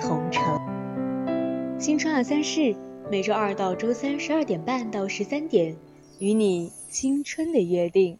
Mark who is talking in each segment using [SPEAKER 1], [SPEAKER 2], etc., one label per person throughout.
[SPEAKER 1] 同城。新春二三事，每周二到周三十二点半到十三点，与你青春的约定。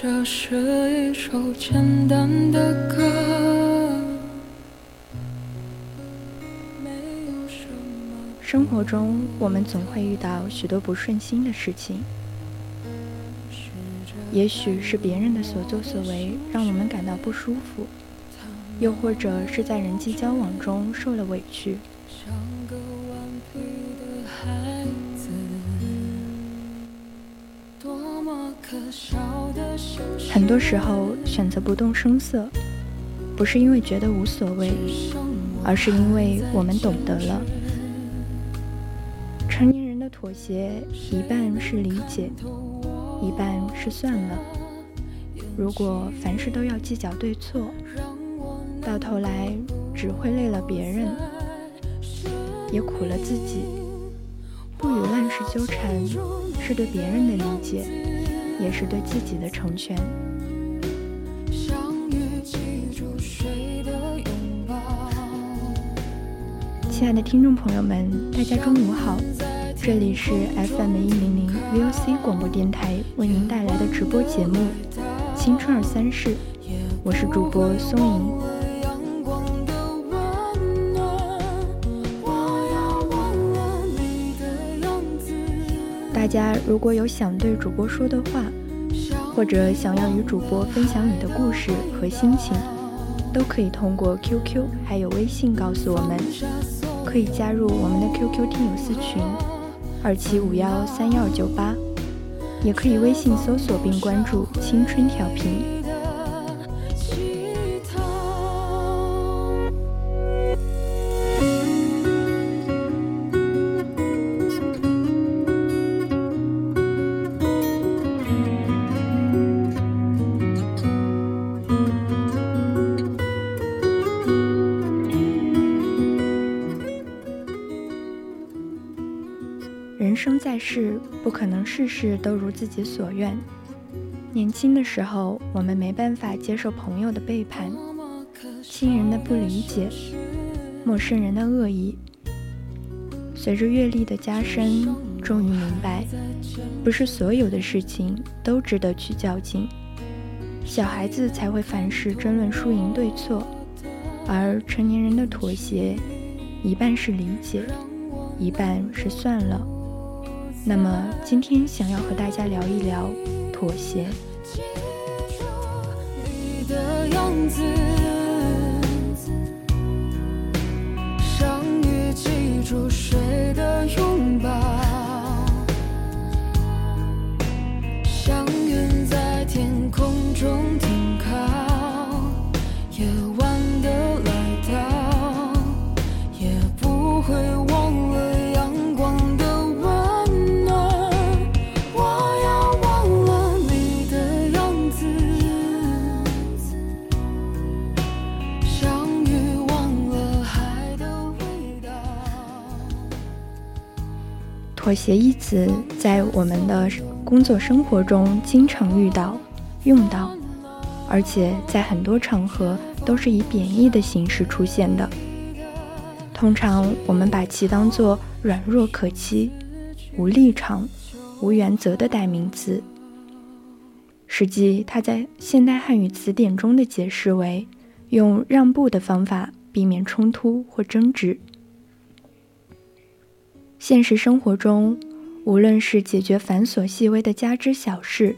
[SPEAKER 2] 这是一首简单的歌。
[SPEAKER 3] 生活中，我们总会遇到许多不顺心的事情，也许是别人的所作所为让我们感到不舒服，又或者是在人际交往中受了委屈。像个顽皮的孩子很多时候选择不动声色，不是因为觉得无所谓，而是因为我们懂得了。成年人的妥协，一半是理解，一半是算了。如果凡事都要计较对错，到头来只会累了别人，也苦了自己。不与乱世纠缠，是对别人的理解。也是对自己的成全。亲爱的听众朋友们，大家中午好，这里是 FM 一零零 VOC 广播电台为您带来的直播节目《青春二三事》，我是主播松莹。家如果有想对主播说的话，或者想要与主播分享你的故事和心情，都可以通过 QQ 还有微信告诉我们。可以加入我们的 QQ 听友私群二七五幺三幺九八，也可以微信搜索并关注“青春调频”。是不可能事事都如自己所愿。年轻的时候，我们没办法接受朋友的背叛、亲人的不理解、陌生人的恶意。随着阅历的加深，终于明白，不是所有的事情都值得去较劲。小孩子才会凡事争论输赢对错，而成年人的妥协，一半是理解，一半是算了。那么今天想要和大家聊一聊妥协。相妥协一词在我们的工作生活中经常遇到、用到，而且在很多场合都是以贬义的形式出现的。通常我们把其当作软弱可欺、无立场、无原则的代名词。实际它在现代汉语词典中的解释为用让步的方法避免冲突或争执。现实生活中，无论是解决繁琐细微的家之小事，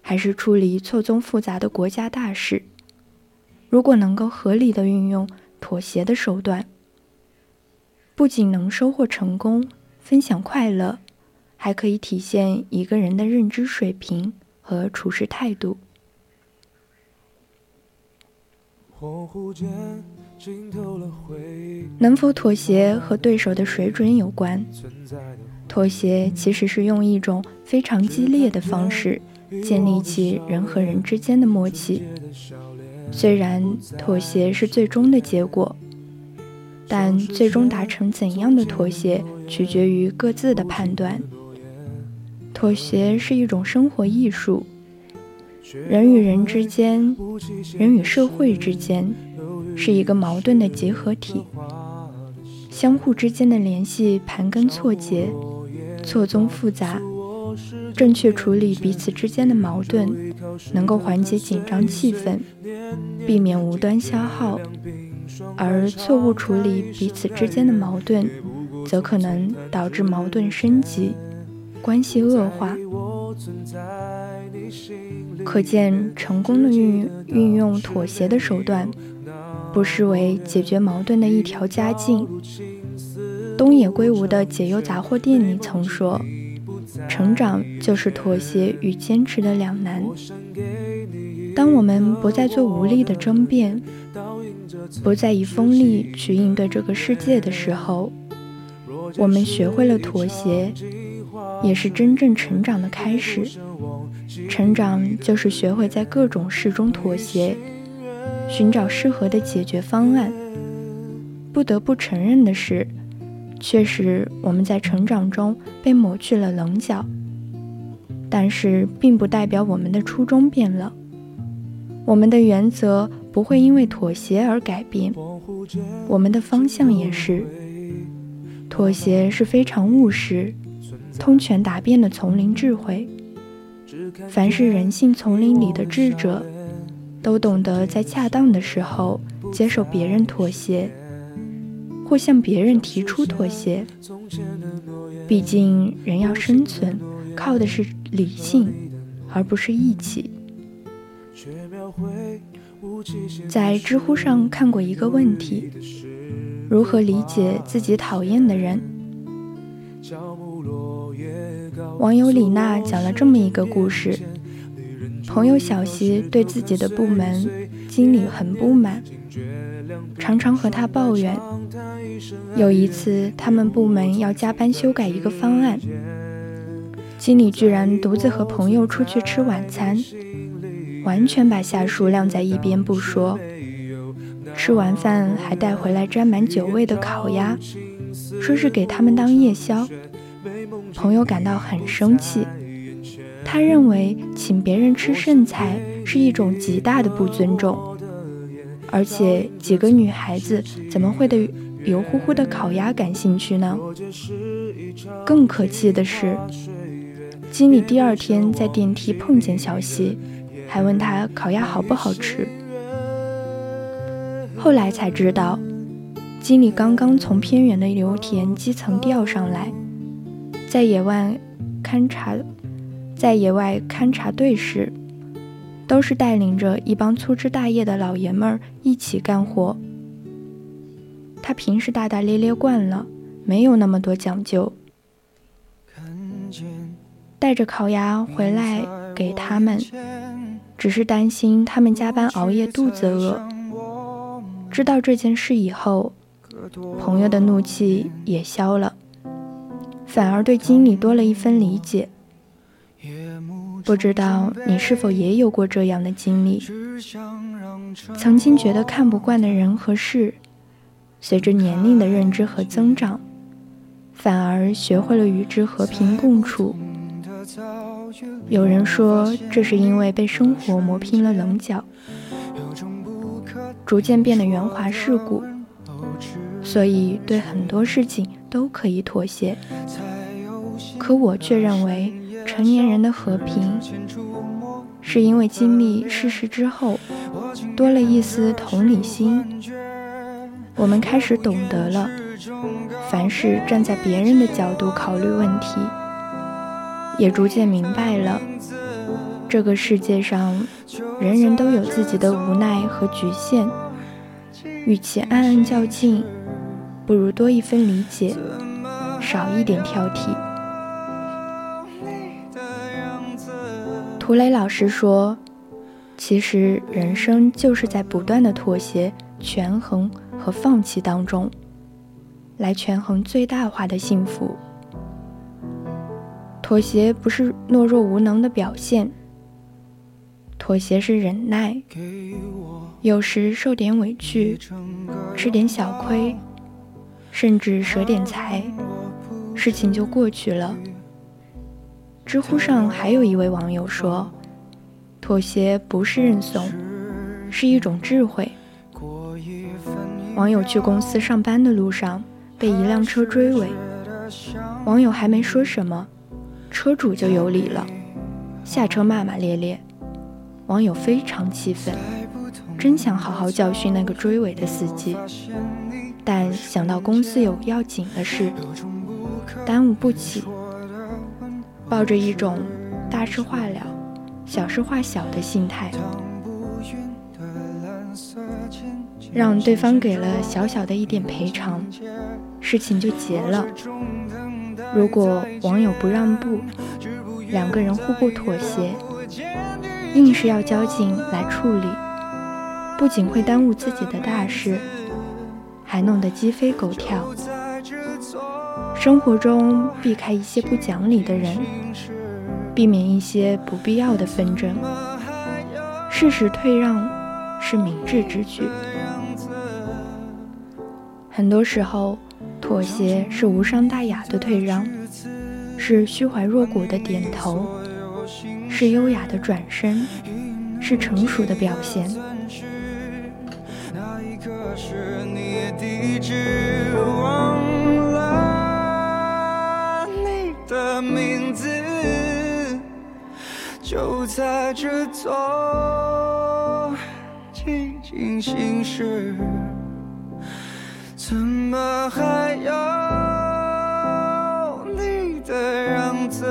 [SPEAKER 3] 还是处理错综复杂的国家大事，如果能够合理的运用妥协的手段，不仅能收获成功、分享快乐，还可以体现一个人的认知水平和处事态度。恍惚间能否妥协和对手的水准有关。妥协其实是用一种非常激烈的方式建立起人和人之间的默契。虽然妥协是最终的结果，但最终达成怎样的妥协取决于各自的判断。妥协是一种生活艺术。人与人之间，人与社会之间，是一个矛盾的结合体，相互之间的联系盘根错节，错综复杂。正确处理彼此之间的矛盾，能够缓解紧张气氛，避免无端消耗；而错误处理彼此之间的矛盾，则可能导致矛盾升级，关系恶化。可见，成功的运运用妥协的手段，不失为解决矛盾的一条佳径。东野圭吾的《解忧杂货店》里曾说：“成长就是妥协与坚持的两难。”当我们不再做无力的争辩，不再以锋利去应对这个世界的时候，我们学会了妥协，也是真正成长的开始。成长就是学会在各种事中妥协，寻找适合的解决方案。不得不承认的是，确实我们在成长中被抹去了棱角，但是并不代表我们的初衷变了。我们的原则不会因为妥协而改变，我们的方向也是。妥协是非常务实、通权达变的丛林智慧。凡是人性丛林里的智者，都懂得在恰当的时候接受别人妥协，或向别人提出妥协。毕竟人要生存，靠的是理性，而不是义气。在知乎上看过一个问题：如何理解自己讨厌的人？网友李娜讲了这么一个故事：朋友小西对自己的部门经理很不满，常常和他抱怨。有一次，他们部门要加班修改一个方案，经理居然独自和朋友出去吃晚餐，完全把下属晾在一边不说。吃完饭还带回来沾满酒味的烤鸭，说是给他们当夜宵。朋友感到很生气，他认为请别人吃剩菜是一种极大的不尊重，而且几个女孩子怎么会对油乎乎的烤鸭感兴趣呢？更可气的是，经理第二天在电梯碰见小西，还问他烤鸭好不好吃。后来才知道，经理刚刚从偏远的油田基层调上来。在野外勘察，在野外勘察队时，都是带领着一帮粗枝大叶的老爷们儿一起干活。他平时大大咧咧惯了，没有那么多讲究。带着烤鸭回来给他们，只是担心他们加班熬夜肚子饿。知道这件事以后，朋友的怒气也消了。反而对经理多了一分理解。不知道你是否也有过这样的经历？曾经觉得看不惯的人和事，随着年龄的认知和增长，反而学会了与之和平共处。有人说，这是因为被生活磨平了棱角，逐渐变得圆滑世故，所以对很多事情。都可以妥协，可我却认为，成年人的和平，是因为经历世事之后，多了一丝同理心。我们开始懂得了，凡事站在别人的角度考虑问题，也逐渐明白了，这个世界上人人都有自己的无奈和局限，与其暗暗较劲，不如多一分理解，少一点挑剔。涂磊老师说：“其实人生就是在不断的妥协、权衡和放弃当中，来权衡最大化的幸福。妥协不是懦弱无能的表现，妥协是忍耐，有时受点委屈，吃点小亏，甚至舍点财，事情就过去了。”知乎上还有一位网友说：“妥协不是认怂，是一种智慧。”网友去公司上班的路上被一辆车追尾，网友还没说什么，车主就有理了，下车骂骂咧咧。网友非常气愤，真想好好教训那个追尾的司机，但想到公司有要紧的事，耽误不起。抱着一种大事化了、小事化小的心态，让对方给了小小的一点赔偿，事情就结了。如果网友不让步，两个人互不妥协，硬是要交警来处理，不仅会耽误自己的大事，还弄得鸡飞狗跳。生活中避开一些不讲理的人，避免一些不必要的纷争，适时退让是明智之举。很多时候，妥协是无伤大雅的退让，是虚怀若谷的点头，是优雅的转身，是成熟的表现。在这座寂静心事，怎么还有你的样子？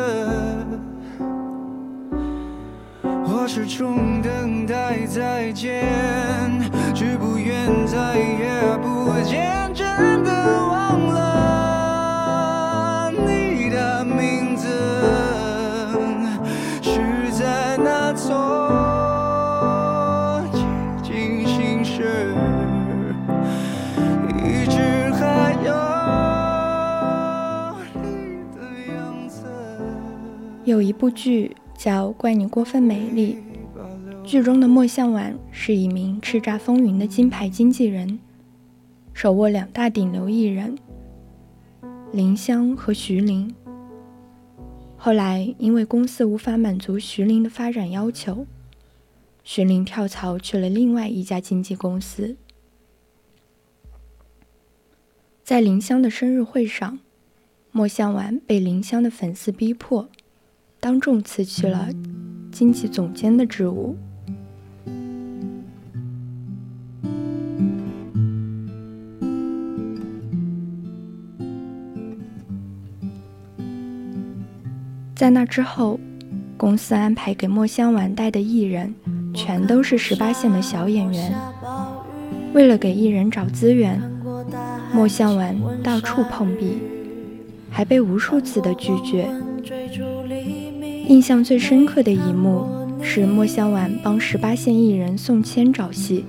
[SPEAKER 3] 我始终等待再见，只不愿再也有一部剧叫《怪你过分美丽》，剧中的莫向晚是一名叱咤风云的金牌经纪人，手握两大顶流艺人林湘和徐玲。后来因为公司无法满足徐玲的发展要求，徐玲跳槽去了另外一家经纪公司。在林湘的生日会上，莫向晚被林湘的粉丝逼迫。当众辞去了经济总监的职务。在那之后，公司安排给莫香丸带的艺人，全都是十八线的小演员。为了给艺人找资源，莫香丸到处碰壁，还被无数次的拒绝。印象最深刻的一幕是莫香晚帮十八线艺人宋谦找戏，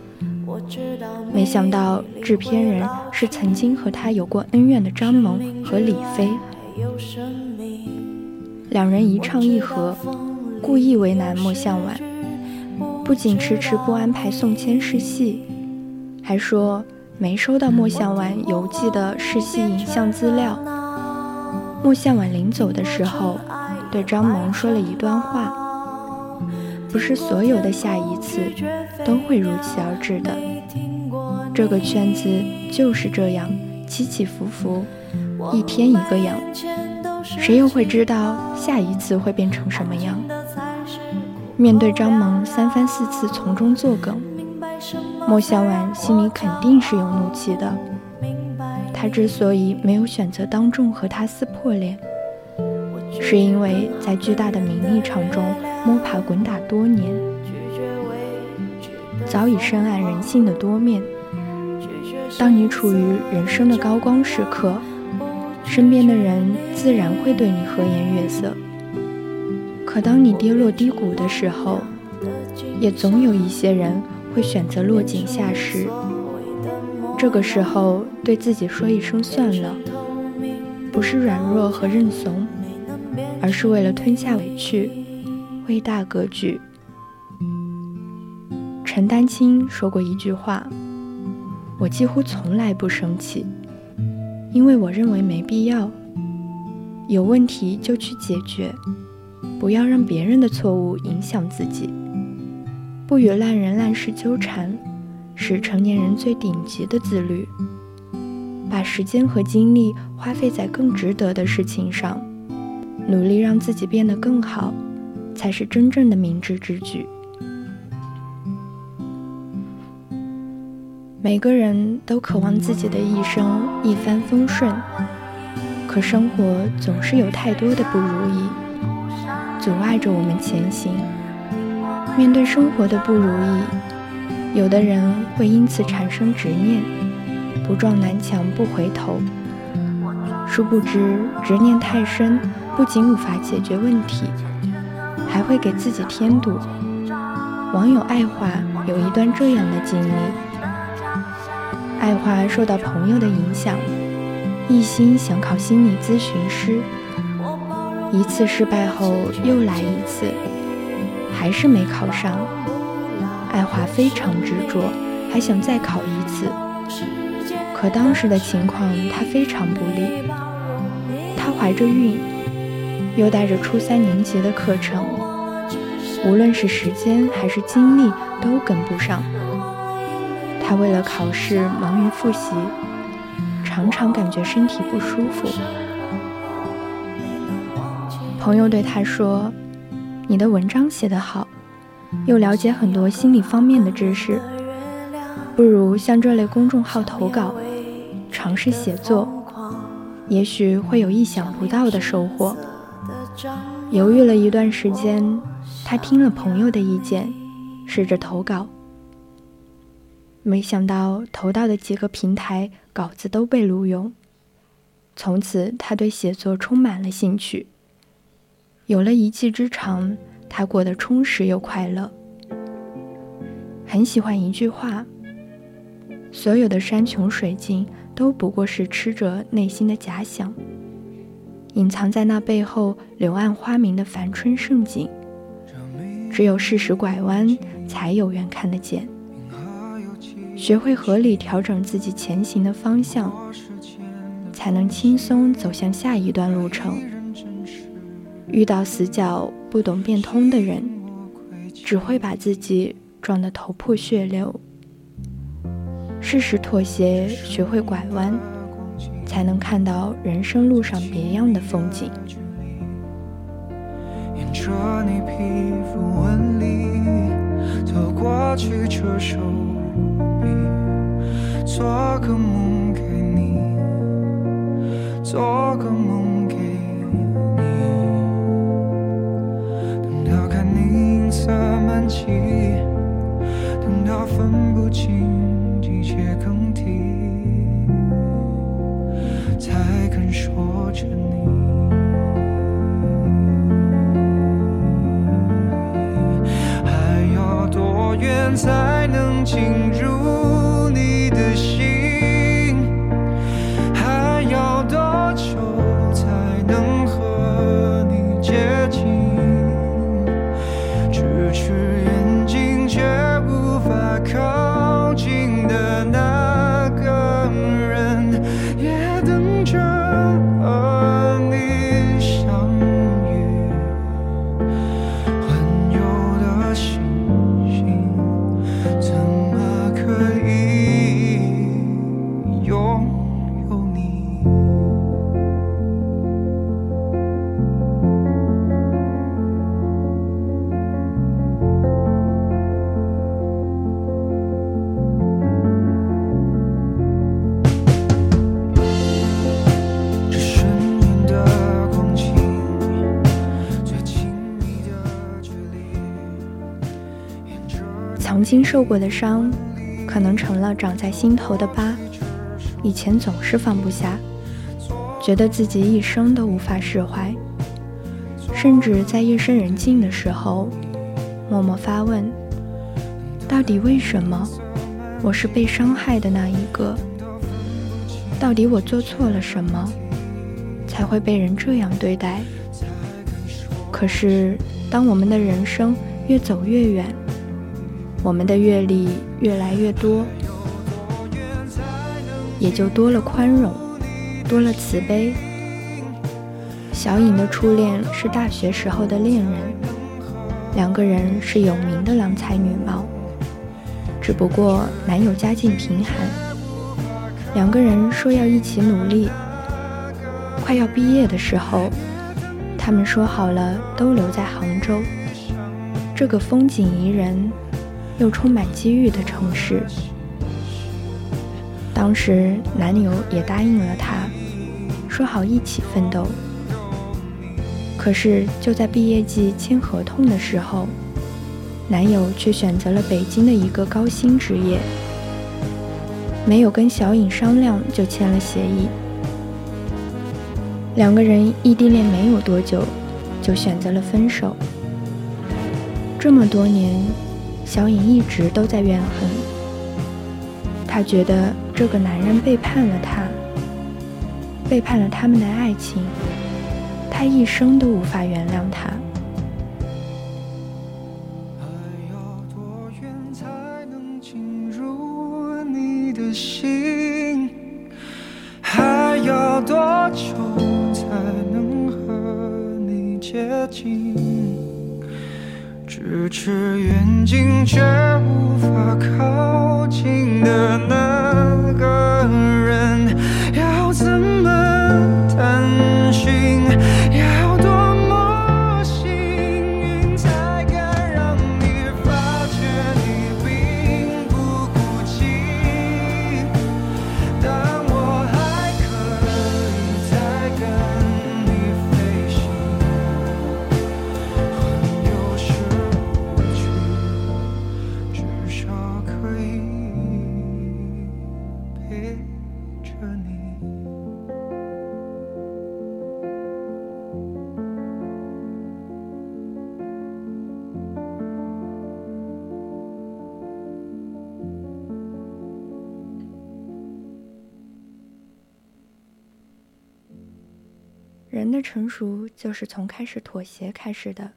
[SPEAKER 3] 没想到制片人是曾经和他有过恩怨的张萌和李飞，两人一唱一和，故意为难莫向晚，不仅迟迟不安排宋谦试戏，还说没收到莫向晚邮寄的试戏影像资料。莫向晚临走的时候。对张萌说了一段话：“不是所有的下一次都会如期而至的，这个圈子就是这样起起伏伏，一天一个样，谁又会知道下一次会变成什么样？”面对张萌三番四次从中作梗，莫小婉心里肯定是有怒气的。他之所以没有选择当众和他撕破脸，是因为在巨大的名利场中摸爬滚打多年，早已深谙人性的多面。当你处于人生的高光时刻，身边的人自然会对你和颜悦色。可当你跌落低谷的时候，也总有一些人会选择落井下石。这个时候，对自己说一声算了，不是软弱和认怂，而是为了吞下委屈，为大格局。陈丹青说过一句话：“我几乎从来不生气，因为我认为没必要。有问题就去解决，不要让别人的错误影响自己，不与烂人烂事纠缠。”是成年人最顶级的自律，把时间和精力花费在更值得的事情上，努力让自己变得更好，才是真正的明智之举。每个人都渴望自己的一生一帆风顺，可生活总是有太多的不如意，阻碍着我们前行。面对生活的不如意。有的人会因此产生执念，不撞南墙不回头。殊不知，执念太深，不仅无法解决问题，还会给自己添堵。网友爱华有一段这样的经历：爱华受到朋友的影响，一心想考心理咨询师。一次失败后又来一次，还是没考上。爱华非常执着，还想再考一次。可当时的情况，他非常不利。他怀着孕，又带着初三年级的课程，无论是时间还是精力都跟不上。他为了考试忙于复习，常常感觉身体不舒服。朋友对他说：“你的文章写得好。”又了解很多心理方面的知识，不如向这类公众号投稿，尝试写作，也许会有意想不到的收获。犹豫了一段时间，他听了朋友的意见，试着投稿。没想到投到的几个平台稿子都被录用，从此他对写作充满了兴趣，有了一技之长。他过得充实又快乐，很喜欢一句话：所有的山穷水尽都不过是吃着内心的假想，隐藏在那背后柳暗花明的繁春盛景，只有适时拐弯，才有缘看得见。学会合理调整自己前行的方向，才能轻松走向下一段路程。遇到死角。不懂变通的人，只会把自己撞得头破血流。适时妥协，学会拐弯，才能看到人生路上别样的风景。沿着你皮肤纹理走过去，这手臂，做个梦给你，做个梦给你，等到看你银。色满际，等到分不清季节更替，肯说着你。还要多远才经受过的伤，可能成了长在心头的疤。以前总是放不下，觉得自己一生都无法释怀，甚至在夜深人静的时候，默默发问：到底为什么我是被伤害的那一个？到底我做错了什么，才会被人这样对待？可是，当我们的人生越走越远，我们的阅历越来越多，也就多了宽容，多了慈悲。小颖的初恋是大学时候的恋人，两个人是有名的郎才女貌，只不过男友家境贫寒。两个人说要一起努力。快要毕业的时候，他们说好了都留在杭州，这个风景宜人又充满机遇的城市。当时男友也答应了她，说好一起奋斗。可是就在毕业季签合同的时候，男友却选择了北京的一个高薪职业。没有跟小颖商量就签了协议，两个人异地恋没有多久，就选择了分手。这么多年，小颖一直都在怨恨，她觉得这个男人背叛了她，背叛了他们的爱情，她一生都无法原谅他。
[SPEAKER 4] 近的人
[SPEAKER 3] 的成熟就是从开始妥协开始的。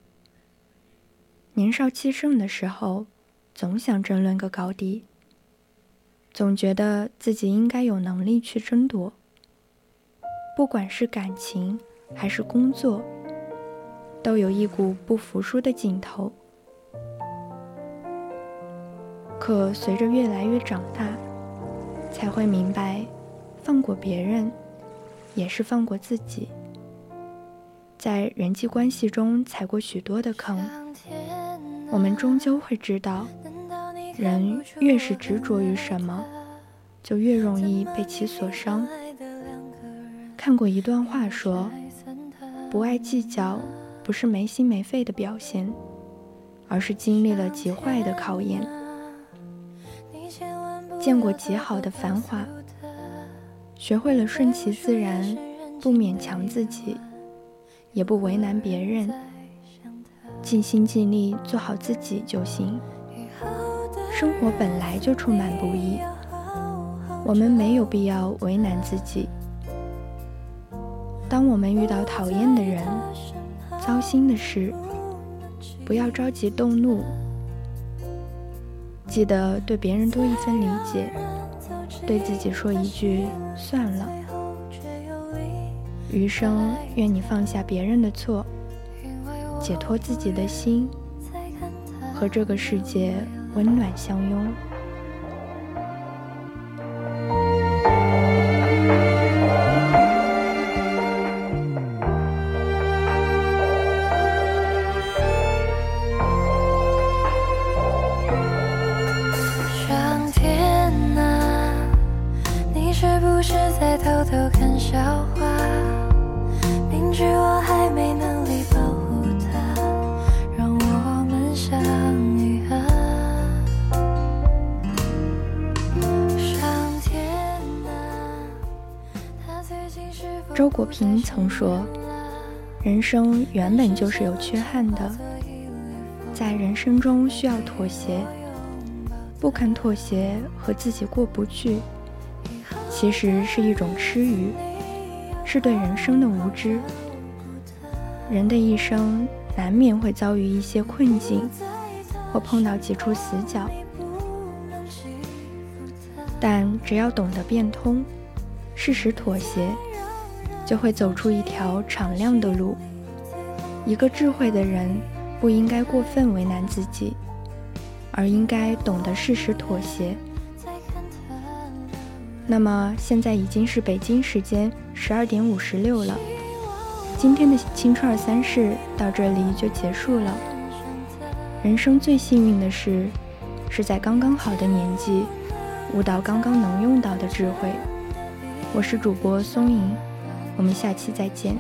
[SPEAKER 3] 年少气盛的时候，总想争论个高低，总觉得自己应该有能力去争夺。不管是感情还是工作，都有一股不服输的劲头。可随着越来越长大，才会明白，放过别人，也是放过自己。在人际关系中踩过许多的坑，我们终究会知道，人越是执着于什么，就越容易被其所伤。看过一段话说，不爱计较不是没心没肺的表现，而是经历了极坏的考验。见过极好的繁华，学会了顺其自然，不勉强自己。也不为难别人，尽心尽力做好自己就行。生活本来就充满不易，我们没有必要为难自己。当我们遇到讨厌的人、糟心的事，不要着急动怒，记得对别人多一分理解，对自己说一句算了。余生，愿你放下别人的错，解脱自己的心，和这个世界温暖相拥。平曾说：“人生原本就是有缺憾的，在人生中需要妥协，不肯妥协和自己过不去，其实是一种痴愚，是对人生的无知。人的一生难免会遭遇一些困境，或碰到几处死角，但只要懂得变通，适时妥协。”就会走出一条敞亮的路。一个智慧的人不应该过分为难自己，而应该懂得适时妥协。那么现在已经是北京时间十二点五十六了，今天的青春二三事到这里就结束了。人生最幸运的事，是在刚刚好的年纪，悟到刚刚能用到的智慧。我是主播松莹。我们下期再见。